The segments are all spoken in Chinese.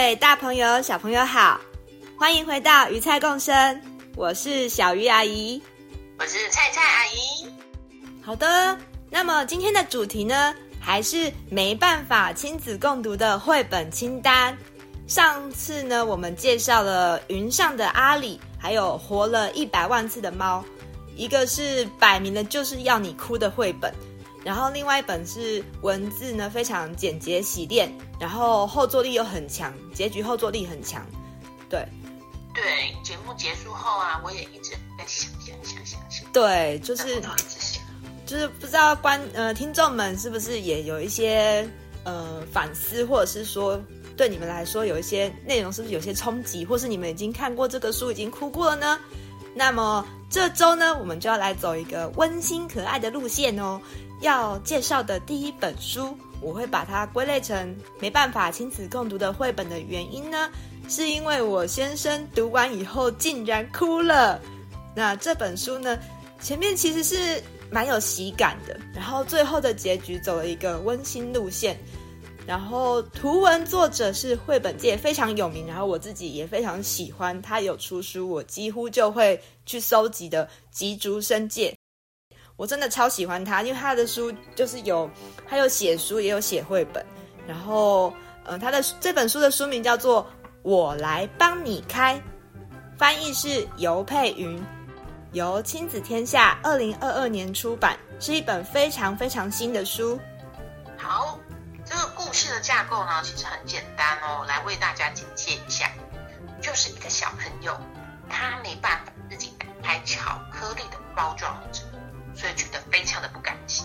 位大朋友、小朋友好，欢迎回到鱼菜共生，我是小鱼阿姨，我是菜菜阿姨。好的，那么今天的主题呢，还是没办法亲子共读的绘本清单。上次呢，我们介绍了云上的阿里，还有活了一百万次的猫，一个是摆明了就是要你哭的绘本。然后另外一本是文字呢，非常简洁洗练，然后后坐力又很强，结局后坐力很强。对，对，节目结束后啊，我也一直在想想想想想。对，就是就是不知道观呃听众们是不是也有一些呃反思，或者是说对你们来说有一些内容是不是有些冲击，或是你们已经看过这个书已经哭过了呢？那么这周呢，我们就要来走一个温馨可爱的路线哦。要介绍的第一本书，我会把它归类成没办法亲子共读的绘本的原因呢，是因为我先生读完以后竟然哭了。那这本书呢，前面其实是蛮有喜感的，然后最后的结局走了一个温馨路线，然后图文作者是绘本界非常有名，然后我自己也非常喜欢，他有出书，我几乎就会去收集的吉竹伸介。我真的超喜欢他，因为他的书就是有，他有写书，也有写绘本。然后，嗯、他的这本书的书名叫做《我来帮你开》，翻译是游佩云，由亲子天下二零二二年出版，是一本非常非常新的书。好，个故事的架构呢，其实很简单哦，来为大家简介一下，就是一个小朋友，他没办法自己打开巧克力的包装纸。所以觉得非常的不甘心，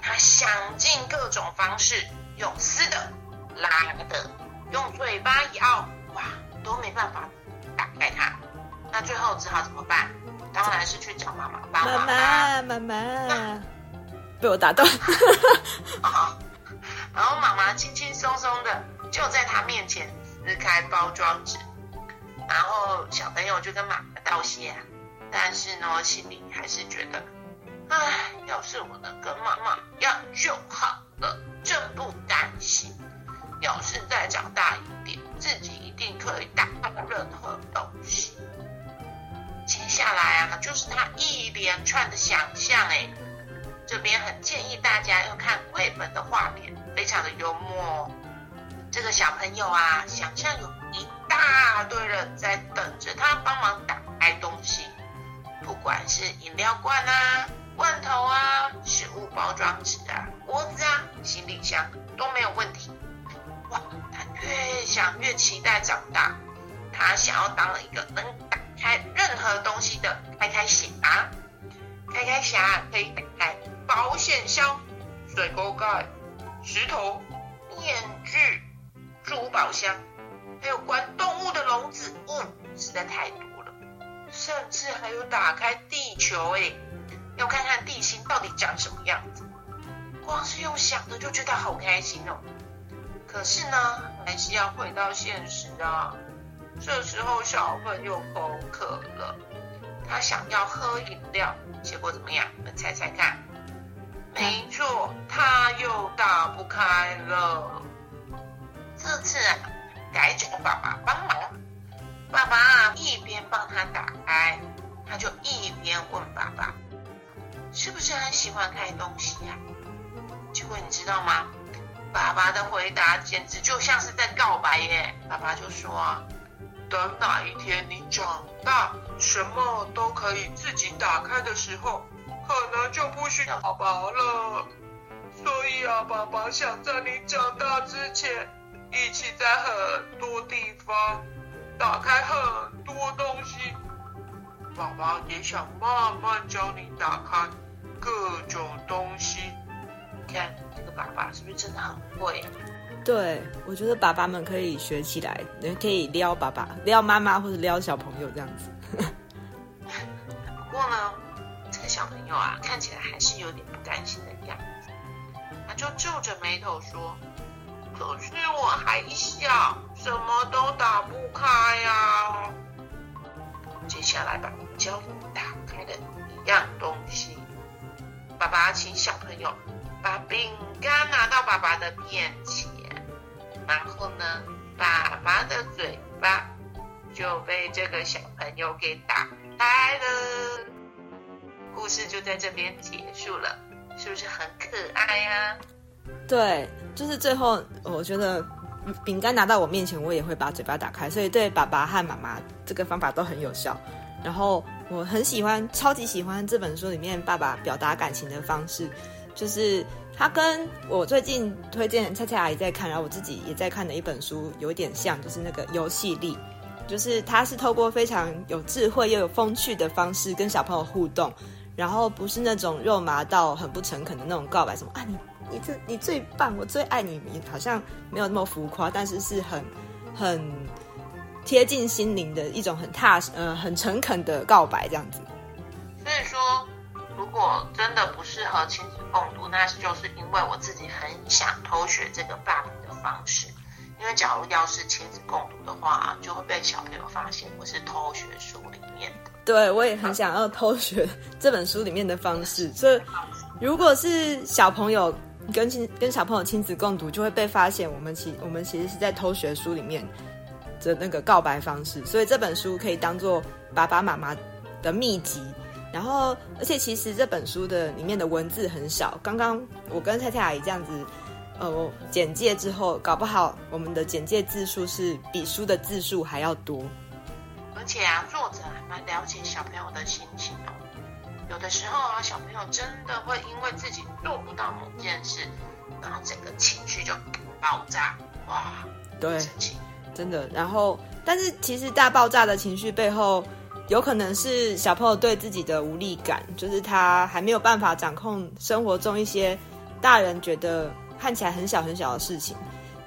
他想尽各种方式，用撕的、拉的、用嘴巴咬，哇，都没办法打开它。那最后只好怎么办？当然是去找妈妈帮忙。妈妈，妈妈，被我打断。然 包装纸，然后小朋友就跟妈妈道谢，但是呢，心里还是觉得。唉，要是我能跟妈妈一样就好了，真不甘心。要是再长大一点，自己一定可以打开任何东西。接下来啊，就是他一连串的想象。哎，这边很建议大家要看绘本的画面，非常的幽默。这个小朋友啊，想象有一大堆人在等着他帮忙打开东西，不管是饮料罐啊。可是呢，还是要回到现实啊。这时候小朋友口渴了，他想要喝饮料，结果怎么样？你们猜猜看。没错，他又打不开了。这次啊，改找爸爸帮忙。爸爸一边帮他打开，他就一边问爸爸。是不是很喜欢开东西呀？结果你知道吗？爸爸的回答简直就像是在告白耶！爸爸就说：“等哪一天你长大，什么都可以自己打开的时候，可能就不需要爸爸了。所以啊，爸爸想在你长大之前，一起在很多地方打开很多东西。爸爸也想慢慢教你打开。”各种东西，看这个爸爸是不是真的很会？对，我觉得爸爸们可以学起来，可以撩爸爸、撩妈妈或者撩小朋友这样子。不过呢，这个小朋友啊，看起来还是有点不甘心的样子，他就皱着眉头说：“可是我还小，什么都打不开呀、”接下来吧，教你打开的一样东西。爸爸请小朋友把饼干拿到爸爸的面前。然后呢，爸爸的嘴巴就被这个小朋友给打开了。故事就在这边结束了，是不是很可爱呀、对，就是最后，我觉得饼干拿到我面前，我也会把嘴巴打开，所以对爸爸和妈妈这个方法都很有效。然后我很喜欢，超级喜欢这本书里面爸爸表达感情的方式，就是。他跟我最近推荐蔡蔡阿姨在看，然后我自己也在看的一本书有点像，就是那个游戏力，就是他是透过非常有智慧又有风趣的方式跟小朋友互动，然后不是那种肉麻到很不诚恳的那种告白，什么啊你你这你最棒，我最爱你，你好像没有那么浮夸，但是是很很贴近心灵的一种很踏实呃很诚恳的告白这样子。如果真的不适合亲子共读，那就是因为我自己很想偷学这个爸爸的方式。因为假如要是亲子共读的话，就会被小朋友发现我是偷学书里面的。对，我也很想要偷学这本书里面的方式。所以，如果是小朋友跟亲跟小朋友亲子共读，就会被发现我们其我们其实是在偷学书里面的那个告白方式。所以这本书可以当做爸爸妈妈的秘籍。然后，而且其实这本书的里面的文字很少。刚刚我跟蔡蔡阿姨这样子，呃，简介之后，搞不好我们的简介字数是比书的字数还要多。而且啊，作者还蛮了解小朋友的心情哦。有的时候啊，小朋友真的会因为自己做不到某件事，然后整个情绪就爆炸，哇，对，真的。然后，但是其实大爆炸的情绪背后。有可能是小朋友对自己的无力感，就是他还没有办法掌控生活中一些大人觉得看起来很小很小的事情。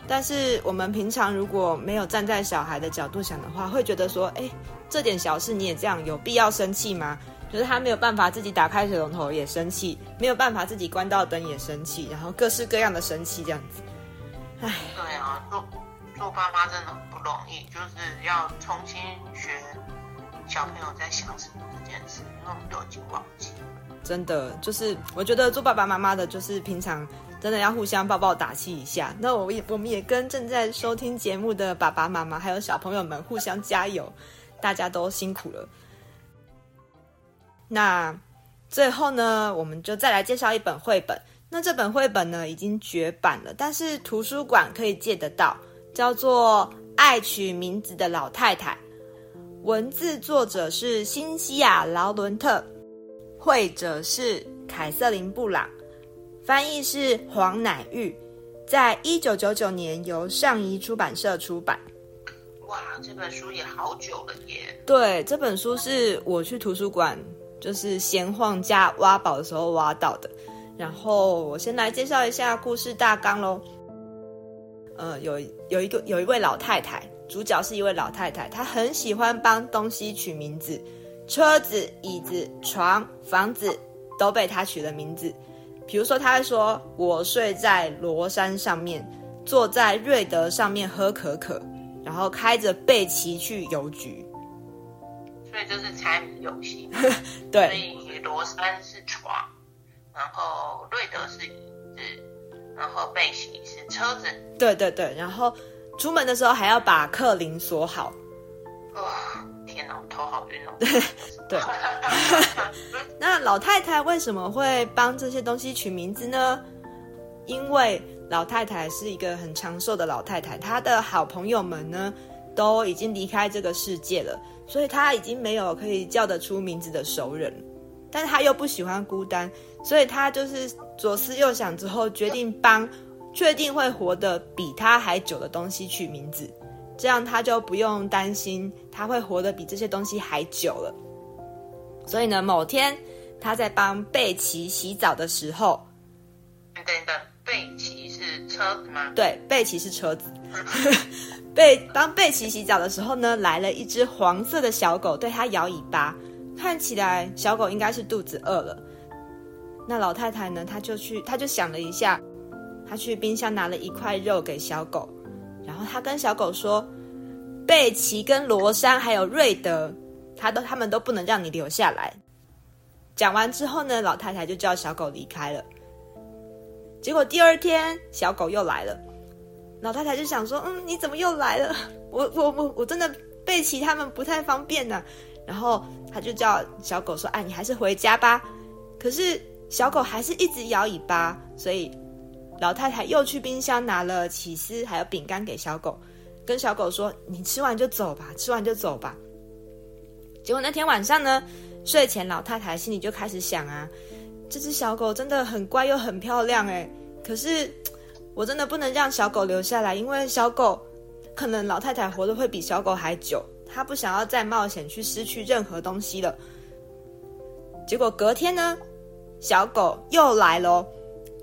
但是我们平常如果没有站在小孩的角度想的话，会觉得说，哎，这点小事你也这样，有必要生气吗？就是他没有办法自己打开水龙头也生气，没有办法自己关到灯也生气，然后各式各样的生气这样子。唉，对啊，做做爸妈真的不容易，就是要重新学。小朋友在想什么这件事，因为我们都已经忘记了。真的，就是我觉得做爸爸妈妈的，就是平常真的要互相抱抱打气一下。那我也我们也跟正在收听节目的爸爸妈妈还有小朋友们互相加油，大家都辛苦了。那最后呢，我们就再来介绍一本绘本。那这本绘本呢，已经绝版了，但是图书馆可以借得到，叫做《爱取名字的老太太》。文字作者是新西亚·劳伦特，绘者是凯瑟琳·布朗，翻译是黄乃玉，在一九九九年由上谊出版社出版。哇，这本书也好久了耶！对，这本书是我去图书馆就是闲晃加挖宝的时候挖到的。然后我先来介绍一下故事大纲喽。呃，有有一个有一位老太太。主角是一位老太太，她很喜欢帮东西取名字，车子、椅子、床、房子都被她取了名字。比如说，她会说：“我睡在罗山上面，坐在瑞德上面喝可可，然后开着贝奇去邮局。”所以就是猜谜游戏。对。所以罗山是床，然后瑞德是椅子，然后贝奇是车子。对对对，然后。出门的时候还要把客铃锁好。哦，天哪，我头好晕哦。对 对。那老太太为什么会帮这些东西取名字呢？因为老太太是一个很长寿的老太太，她的好朋友们呢都已经离开这个世界了，所以她已经没有可以叫得出名字的熟人。但是她又不喜欢孤单，所以她就是左思右想之后决定帮。确定会活得比他还久的东西取名字，这样他就不用担心他会活得比这些东西还久了。所以呢，某天他在帮贝奇洗澡的时候，等等等，贝奇是车子吗？对，贝奇是车子。贝当贝奇洗澡的时候呢，来了一只黄色的小狗，对它摇尾巴。看起来小狗应该是肚子饿了。那老太太呢，她就去，她就想了一下，他去冰箱拿了一块肉给小狗，然后他跟小狗说：“贝奇跟罗珊还有瑞德，他都他们都不能让你留下来。”讲完之后呢，老太太就叫小狗离开了。结果第二天，小狗又来了。老太太就想说：“嗯，你怎么又来了？我我我我真的贝奇他们不太方便呢。”然后他就叫小狗说：“哎，你还是回家吧。”可是小狗还是一直摇尾巴，所以老太太又去冰箱拿了起司还有饼干给小狗，跟小狗说：“你吃完就走吧，吃完就走吧。”结果那天晚上呢，睡前老太太心里就开始想啊。这只小狗真的很乖又很漂亮哎，可是我真的不能让小狗留下来，因为小狗可能老太太活得会比小狗还久，她不想要再冒险去失去任何东西了。结果隔天呢，小狗又来喽，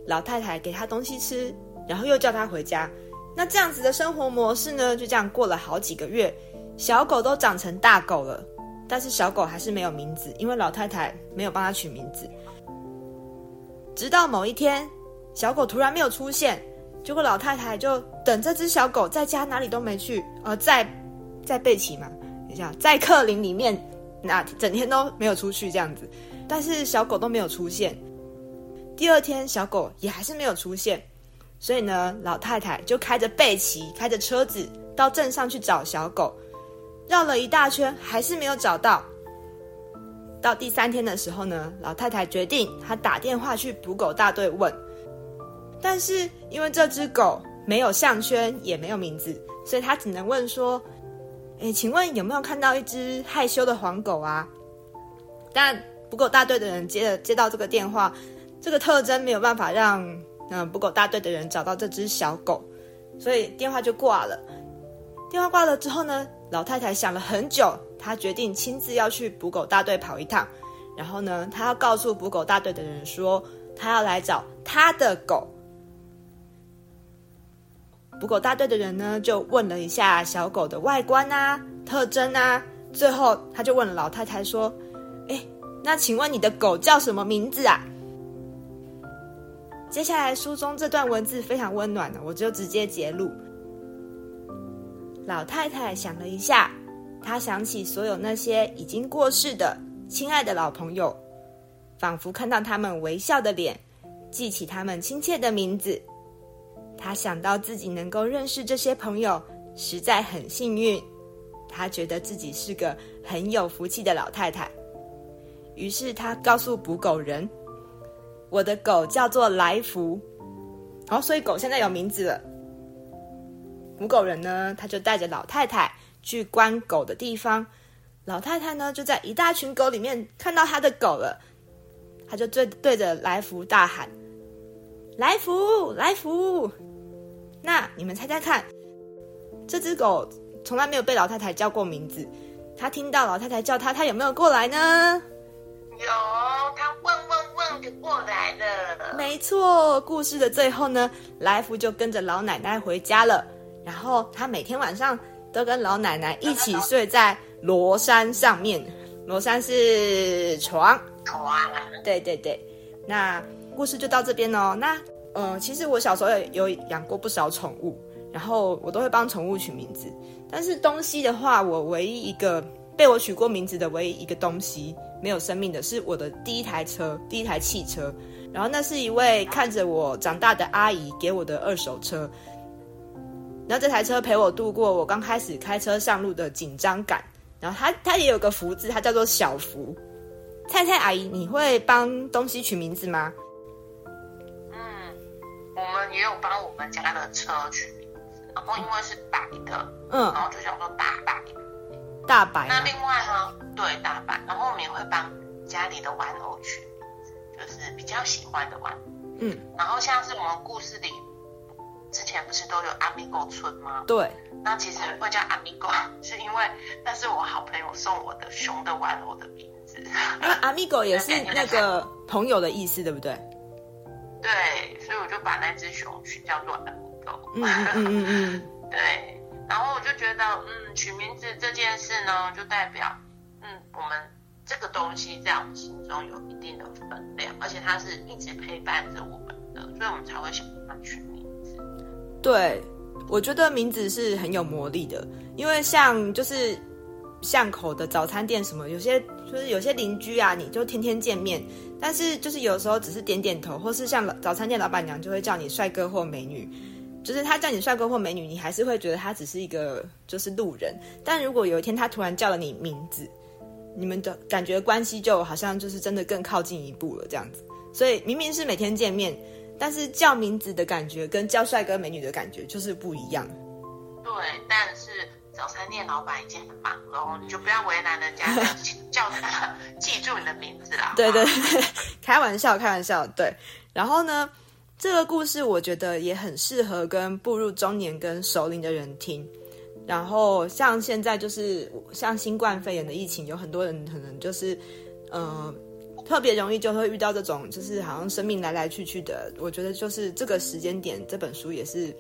老太太给它东西吃，然后又叫它回家。那这样子的生活模式呢，就这样过了好几个月，小狗都长成大狗了，但是小狗还是没有名字，因为老太太没有帮它取名字。直到某一天，小狗突然没有出现，结果老太太就等这只小狗在家哪里都没去，呃，在在贝奇嘛，你想，在克林里面，那整天都没有出去这样子，但是小狗都没有出现。第二天，小狗也还是没有出现，所以呢，老太太就开着贝奇，开着车子到镇上去找小狗，绕了一大圈，还是没有找到。到第三天的时候呢，老太太决定她打电话去捕狗大队问，但是因为这只狗没有项圈，也没有名字，所以她只能问说：“诶，请问有没有看到一只害羞的黄狗啊？”但捕狗大队的人接了接到这个电话，这个特征没有办法让嗯、捕狗大队的人找到这只小狗，所以电话就挂了。电话挂了之后呢，老太太想了很久。她决定亲自要去捕狗大队跑一趟，然后呢，她要告诉捕狗大队的人说，她要来找她的狗。捕狗大队的人呢，就问了一下小狗的外观啊、特征啊，最后他就问了老太太说：“哎，那请问你的狗叫什么名字啊？”接下来书中这段文字非常温暖的，我就直接截录。老太太想了一下。她想起所有那些已经过世的亲爱的老朋友，仿佛看到他们微笑的脸，记起他们亲切的名字。她想到自己能够认识这些朋友，实在很幸运。她觉得自己是个很有福气的老太太。于是她告诉捕狗人：“我的狗叫做来福。”哦，所以狗现在有名字了。捕狗人呢，他就带着老太太。去关狗的地方，老太太呢就在一大群狗里面看到她的狗了，他就对对着来福大喊：“来福，来福！”那你们猜猜看，这只狗从来没有被老太太叫过名字，它听到老太太叫它，它有没有过来呢？有，它汪汪汪就过来了。没错，故事的最后呢，来福就跟着老奶奶回家了，然后他每天晚上。都跟老奶奶一起睡在罗山上面，罗山是床，床。对对对，那故事就到这边哦。那呃，其实我小时候也有养过不少宠物，然后我都会帮宠物取名字。但是东西的话，我唯一一个被我取过名字的唯一一个东西没有生命的是我的第一台车，第一台汽车。然后那是一位看着我长大的阿姨给我的二手车。然后这台车陪我度过我刚开始开车上路的紧张感。然后它它也有个福字，它叫做小福。菜菜阿姨，你会帮东西取名字吗？嗯，我们也有帮我们家的车取名字，然后因为是白的，嗯，然后就叫做大白。大白。那另外呢？对，大白。然后我们也会帮家里的玩偶取名字，就是比较喜欢的玩偶。嗯。然后像是我们故事里。之前不是都有阿米狗村吗？对，那其实会叫阿米狗，是因为那是我好朋友送我的熊的玩偶的名字。那阿米狗也是 那个朋友的意思，对不对？对对，所以我就把那只熊取叫做 Amigo。嗯嗯嗯嗯，对。然后我就觉得，嗯，取名字这件事呢，就代表，嗯，我们这个东西在我们心中有一定的分量，而且它是一直陪伴着我们的，所以我们才会想要取名字。对，我觉得名字是很有魔力的，因为像就是巷口的早餐店什么，有些就是有些邻居啊，你就天天见面，但是就是有时候只是点点头，或是像早餐店老板娘就会叫你帅哥或美女。就是他叫你帅哥或美女，你还是会觉得他只是一个就是路人。但如果有一天他突然叫了你名字，你们的感觉关系就好像就是真的更靠近一步了这样子。所以明明是每天见面，但是叫名字的感觉跟叫帅哥美女的感觉就是不一样。对，但是早餐店老板已经很忙了，你就不要为难人家，叫他记住你的名字啦。对对对，开玩笑开玩笑。对，然后呢？这个故事我觉得也很适合跟步入中年跟熟龄的人听。然后像现在就是像新冠肺炎的疫情，有很多人可能就是，呃，特别容易就会遇到这种就是好像生命来来去去的。我觉得就是这个时间点，这本书也是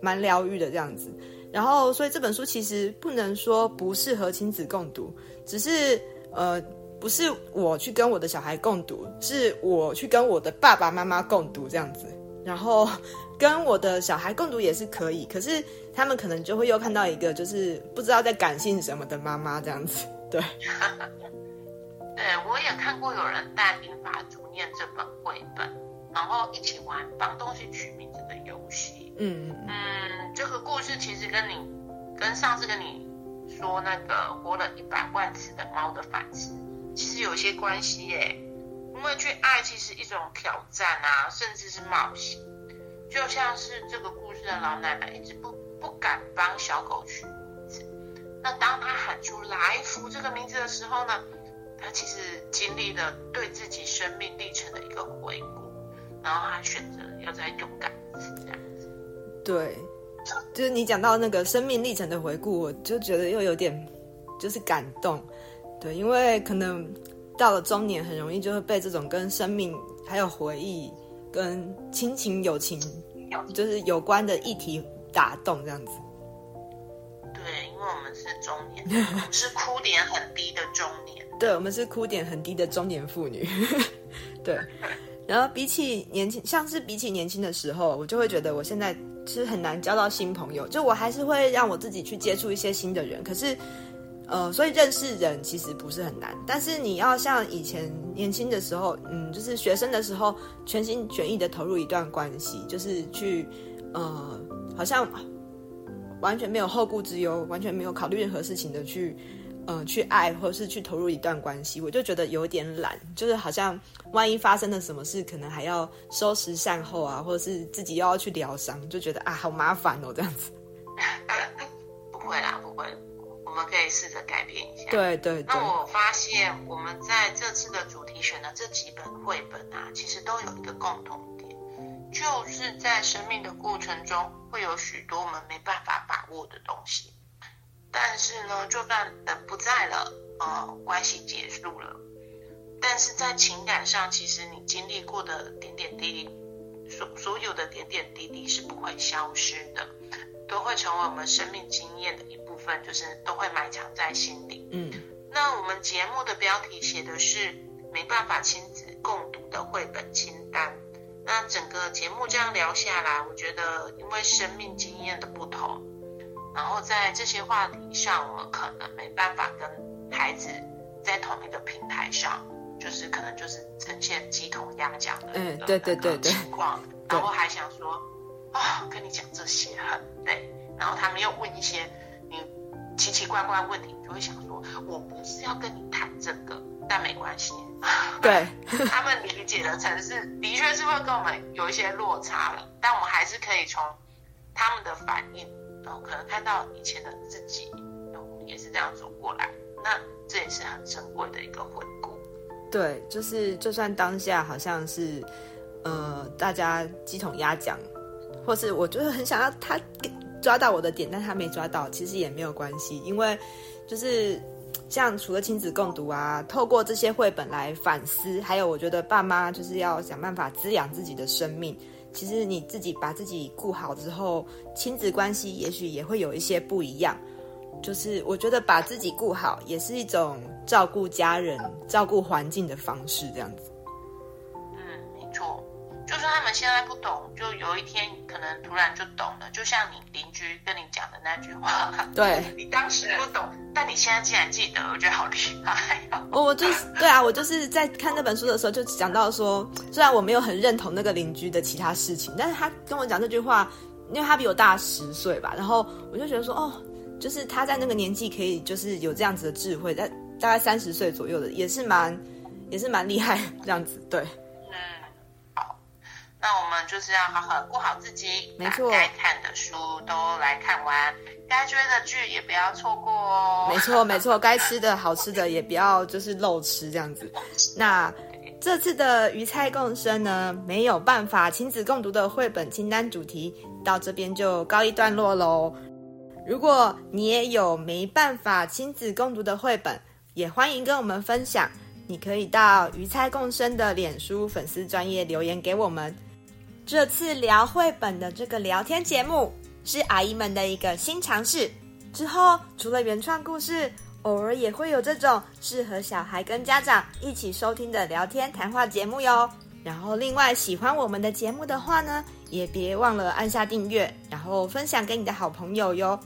蛮疗愈的这样子。然后所以这本书其实不能说不适合亲子共读，只是呃。不是我去跟我的小孩共读，是我去跟我的爸爸妈妈共读这样子，然后 跟我的小孩共读也是可以，可是他们可能就会又看到一个就是不知道在感性什么的妈妈这样子，对。对，我也看过有人带《民法逐念》这本绘本，然后一起玩帮东西取名字的游戏。嗯嗯，这个故事其实跟你跟上次跟你说那个活了一百万次的猫的反思。其实有些关系耶，因为去爱其实一种挑战啊，甚至是冒险。就像是这个故事的老奶奶一直不不敢帮小狗取名字，那当她喊出来福这个名字的时候呢，她其实经历了对自己生命历程的一个回顾，然后她选择要再勇敢一次这样子。对，就是你讲到那个生命历程的回顾，我就觉得又有点就是感动。对，因为可能到了中年，很容易就会被这种跟生命、还有回忆、跟亲情、友情，就是有关的议题打动这样子。对，因为我们是中年，我们是哭点很低的中年。对，我们是哭点很低的中年妇女。对，然后比起年轻，像是比起年轻的时候，我就会觉得我现在其实很难交到新朋友，就我还是会让我自己去接触一些新的人，可是。呃，所以认识人其实不是很难，但是你要像以前年轻的时候，嗯，就是学生的时候，全心全意的投入一段关系，就是去，呃，好像完全没有后顾之忧，完全没有考虑任何事情的去，呃，去爱或者是去投入一段关系，我就觉得有点懒，就是好像万一发生了什么事，可能还要收拾善后啊，或者是自己又要去疗伤，就觉得啊，好麻烦哦，这样子。不会啦，不会。我们可以试着改变一下。对对对。那我发现我们在这次的主题选的这几本绘本啊，其实都有一个共同点，就是在生命的过程中会有许多我们没办法把握的东西。但是呢，就算人不在了，呃，关系结束了，但是在情感上，其实你经历过的点点滴滴，所所有的点点滴滴是不会消失的。都会成为我们生命经验的一部分，就是都会埋藏在心里。嗯，那我们节目的标题写的是没办法亲子共读的绘本清单。那整个节目这样聊下来，我觉得因为生命经验的不同，然后在这些话题上，我们可能没办法跟孩子在同一个平台上，就是可能就是呈现鸡同鸭讲的嗯，对对对对情况，然后还想说。啊、哦，跟你讲这些很累，然后他们又问一些你奇奇怪怪的问题，你就会想说，我不是要跟你谈这个，但没关系。对，他们理解的城市的确是会跟我们有一些落差了，但我们还是可以从他们的反应，然后可能看到以前的自己，然后也是这样走过来，那这也是很珍贵的一个回顾。对，就是就算当下好像是呃大家鸡同鸭讲。或是我就是很想要他抓到我的点，但他没抓到，其实也没有关系，因为就是像除了亲子共读啊，透过这些绘本来反思，还有我觉得爸妈就是要想办法滋养自己的生命。其实你自己把自己顾好之后，亲子关系也许也会有一些不一样。就是我觉得把自己顾好，也是一种照顾家人、照顾环境的方式，这样子。就算他们现在不懂，就有一天可能突然就懂了。就像你邻居跟你讲的那句话，对，你当时不懂，但你现在竟然记得，我觉得好厉害啊！我我就是对啊，我就是在看那本书的时候就讲到说，虽然我没有很认同那个邻居的其他事情，但是他跟我讲这句话，因为他比我大十岁吧，然后我就觉得说，哦，就是他在那个年纪可以就是有这样子的智慧，在大概三十岁左右的，也是蛮也是蛮厉害这样子，对。那我们就是要好好顾好自己，没错，该看的书都来看完，该追的剧也不要错过哦。没错，没错，该吃的好吃的也不要就是漏吃这样子。那这次的鱼菜共生呢，没有办法亲子共读的绘本清单主题到这边就告一段落喽。如果你也有没办法亲子共读的绘本，也欢迎跟我们分享。你可以到鱼菜共生的脸书粉丝专页留言给我们。这次聊绘本的这个聊天节目是阿姨们的一个新尝试。之后除了原创故事，偶尔也会有这种适合小孩跟家长一起收听的聊天谈话节目哟。然后另外喜欢我们的节目的话呢，也别忘了按下订阅，然后分享给你的好朋友哟。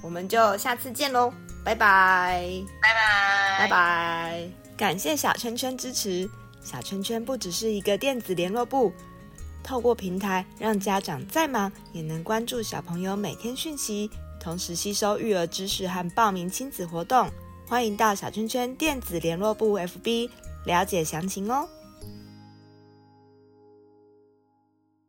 我们就下次见喽，拜拜，拜拜，拜拜。感谢小圈圈支持，小圈圈不只是一个电子联络簿。透过平台，让家长再忙也能关注小朋友每天讯息，同时吸收育儿知识和报名亲子活动。欢迎到小圈圈电子联络部 FB 了解详情哦。